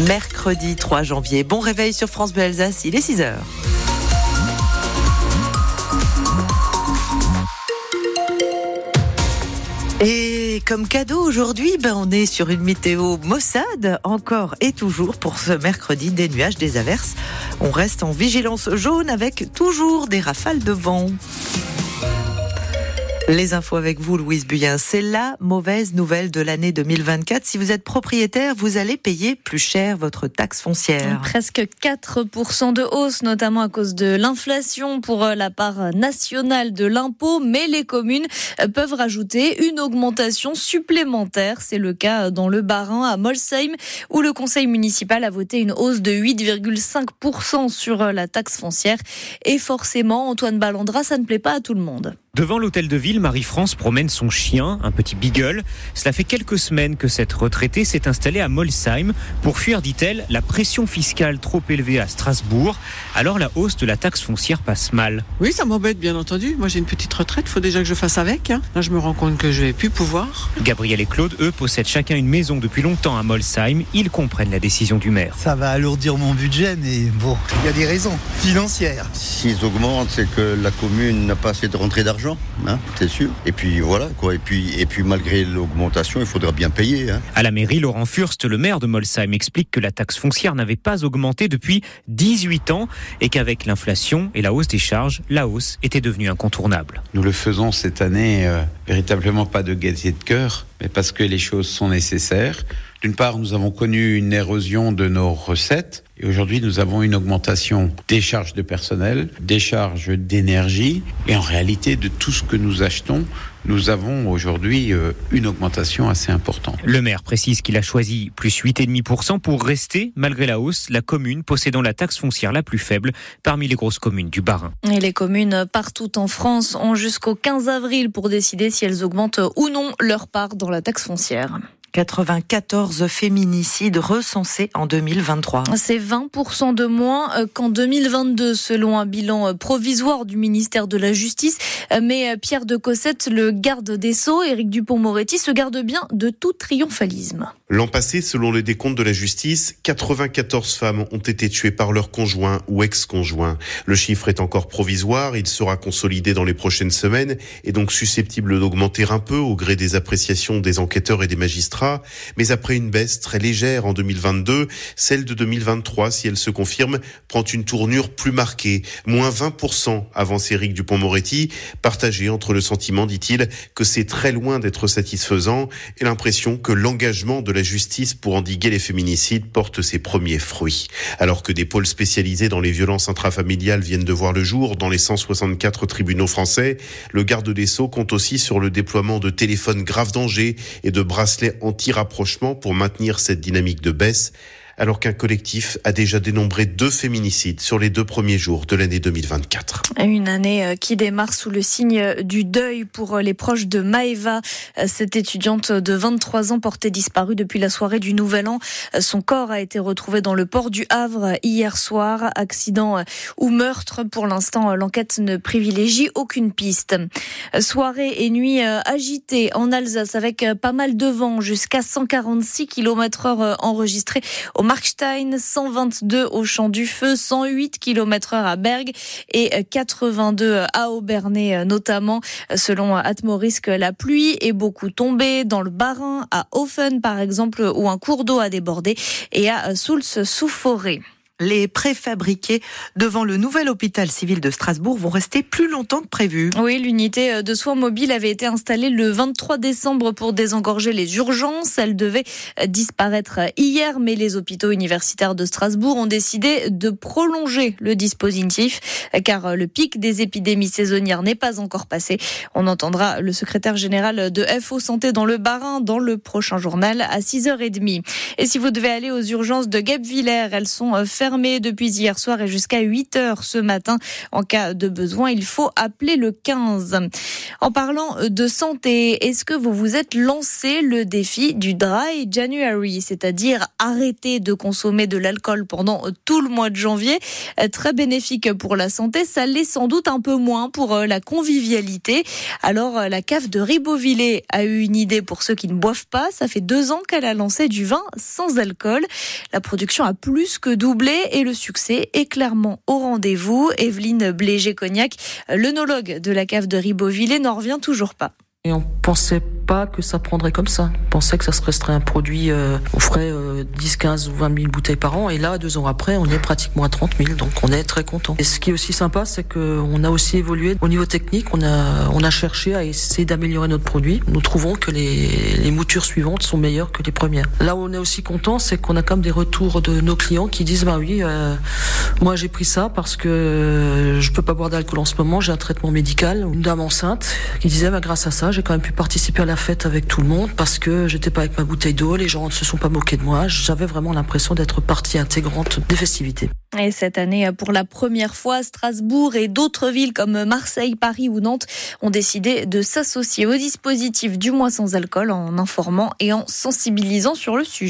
Mercredi 3 janvier. Bon réveil sur France Bleu Alsace, il est 6 heures. Et comme cadeau aujourd'hui, ben on est sur une météo maussade encore et toujours pour ce mercredi des nuages, des averses. On reste en vigilance jaune avec toujours des rafales de vent. Les infos avec vous, Louise Buyen. C'est la mauvaise nouvelle de l'année 2024. Si vous êtes propriétaire, vous allez payer plus cher votre taxe foncière. Presque 4% de hausse, notamment à cause de l'inflation pour la part nationale de l'impôt. Mais les communes peuvent rajouter une augmentation supplémentaire. C'est le cas dans le Bas-Rhin, à Molsheim, où le conseil municipal a voté une hausse de 8,5% sur la taxe foncière. Et forcément, Antoine Ballandra, ça ne plaît pas à tout le monde. Devant l'hôtel de ville, Marie-France promène son chien, un petit beagle. Cela fait quelques semaines que cette retraitée s'est installée à Molsheim pour fuir, dit-elle, la pression fiscale trop élevée à Strasbourg. Alors la hausse de la taxe foncière passe mal. Oui, ça m'embête bien entendu. Moi j'ai une petite retraite, il faut déjà que je fasse avec. Hein. Là je me rends compte que je vais plus pouvoir. Gabriel et Claude, eux, possèdent chacun une maison depuis longtemps à Molsheim. Ils comprennent la décision du maire. Ça va alourdir mon budget, mais bon, il y a des raisons financières. S'ils augmentent, c'est que la commune n'a pas assez de rentrée d'argent. Hein, c'est sûr. Et puis voilà quoi. Et puis et puis malgré l'augmentation, il faudra bien payer. Hein. À la mairie, Laurent Furst, le maire de Molsheim, explique que la taxe foncière n'avait pas augmenté depuis 18 ans et qu'avec l'inflation et la hausse des charges, la hausse était devenue incontournable. Nous le faisons cette année euh, véritablement pas de gazier de cœur, parce que les choses sont nécessaires. D'une part, nous avons connu une érosion de nos recettes et aujourd'hui, nous avons une augmentation des charges de personnel, des charges d'énergie et en réalité de tout ce que nous achetons. Nous avons aujourd'hui euh, une augmentation assez importante. Le maire précise qu'il a choisi plus 8,5% pour rester, malgré la hausse, la commune possédant la taxe foncière la plus faible parmi les grosses communes du Bas-Rhin. Et les communes partout en France ont jusqu'au 15 avril pour décider si elles augmentent ou non leur part dans la taxe foncière. 94 féminicides recensés en 2023. C'est 20% de moins euh, qu'en 2022 selon un bilan euh, provisoire du ministère de la Justice. Euh, mais Pierre de Cossette, le garde des Sceaux, Éric Dupont-Moretti, se garde bien de tout triomphalisme. L'an passé, selon les décomptes de la justice, 94 femmes ont été tuées par leur conjoint ou ex-conjoint. Le chiffre est encore provisoire, il sera consolidé dans les prochaines semaines et donc susceptible d'augmenter un peu au gré des appréciations des enquêteurs et des magistrats. Mais après une baisse très légère en 2022, celle de 2023, si elle se confirme, prend une tournure plus marquée. Moins 20%, avance Éric Dupont-Moretti, partagé entre le sentiment, dit-il, que c'est très loin d'être satisfaisant et l'impression que l'engagement de la justice pour endiguer les féminicides porte ses premiers fruits. Alors que des pôles spécialisés dans les violences intrafamiliales viennent de voir le jour dans les 164 tribunaux français, le garde des Sceaux compte aussi sur le déploiement de téléphones grave danger et de bracelets anti-rapprochement pour maintenir cette dynamique de baisse alors qu'un collectif a déjà dénombré deux féminicides sur les deux premiers jours de l'année 2024. Une année euh, qui démarre sous le signe du deuil pour euh, les proches de Maeva, euh, cette étudiante de 23 ans portée disparue depuis la soirée du Nouvel An. Son corps a été retrouvé dans le port du Havre hier soir. Accident ou meurtre, pour l'instant, l'enquête ne privilégie aucune piste. Soirée et nuit agitée en Alsace avec pas mal de vent, jusqu'à 146 km heure enregistrés Markstein, 122 au Champ du Feu, 108 km heure à Berg et 82 à Aubernay notamment. Selon Atmorisk, la pluie est beaucoup tombée dans le Bas-Rhin, à Offen par exemple, où un cours d'eau a débordé et à Souls sous forêt les préfabriqués devant le nouvel hôpital civil de Strasbourg vont rester plus longtemps que prévu. Oui, l'unité de soins mobile avait été installée le 23 décembre pour désengorger les urgences. Elle devait disparaître hier, mais les hôpitaux universitaires de Strasbourg ont décidé de prolonger le dispositif car le pic des épidémies saisonnières n'est pas encore passé. On entendra le secrétaire général de FO Santé dans le Barin dans le prochain journal à 6h30. Et si vous devez aller aux urgences de Guebwiller, elles sont fermées fermés depuis hier soir et jusqu'à 8 heures ce matin. En cas de besoin, il faut appeler le 15. En parlant de santé, est-ce que vous vous êtes lancé le défi du dry January, c'est-à-dire arrêter de consommer de l'alcool pendant tout le mois de janvier? Très bénéfique pour la santé, ça l'est sans doute un peu moins pour la convivialité. Alors la cave de Ribeauvillé a eu une idée pour ceux qui ne boivent pas. Ça fait deux ans qu'elle a lancé du vin sans alcool. La production a plus que doublé et le succès est clairement au rendez-vous. Evelyne Blégé-Cognac, l'œnologue de la cave de Ribeauvillé, n'en revient toujours pas. Et on pensait pas que ça prendrait comme ça. On pensait que ça se resterait un produit, euh, on ferait 10, 15 ou 20 000 bouteilles par an. Et là, deux ans après, on est pratiquement à 30 000. Donc on est très content. Et ce qui est aussi sympa, c'est qu'on a aussi évolué au niveau technique. On a, on a cherché à essayer d'améliorer notre produit. Nous trouvons que les, les moutures suivantes sont meilleures que les premières. Là où on est aussi content, c'est qu'on a quand même des retours de nos clients qui disent, bah oui, euh, moi j'ai pris ça parce que je peux pas boire d'alcool en ce moment, j'ai un traitement médical. Une dame enceinte qui disait, bah, grâce à ça, j'ai quand même pu participer à la fête avec tout le monde parce que j'étais pas avec ma bouteille d'eau, les gens ne se sont pas moqués de moi. J'avais vraiment l'impression d'être partie intégrante des festivités. Et cette année, pour la première fois, Strasbourg et d'autres villes comme Marseille, Paris ou Nantes ont décidé de s'associer au dispositif du mois sans alcool en informant et en sensibilisant sur le sujet.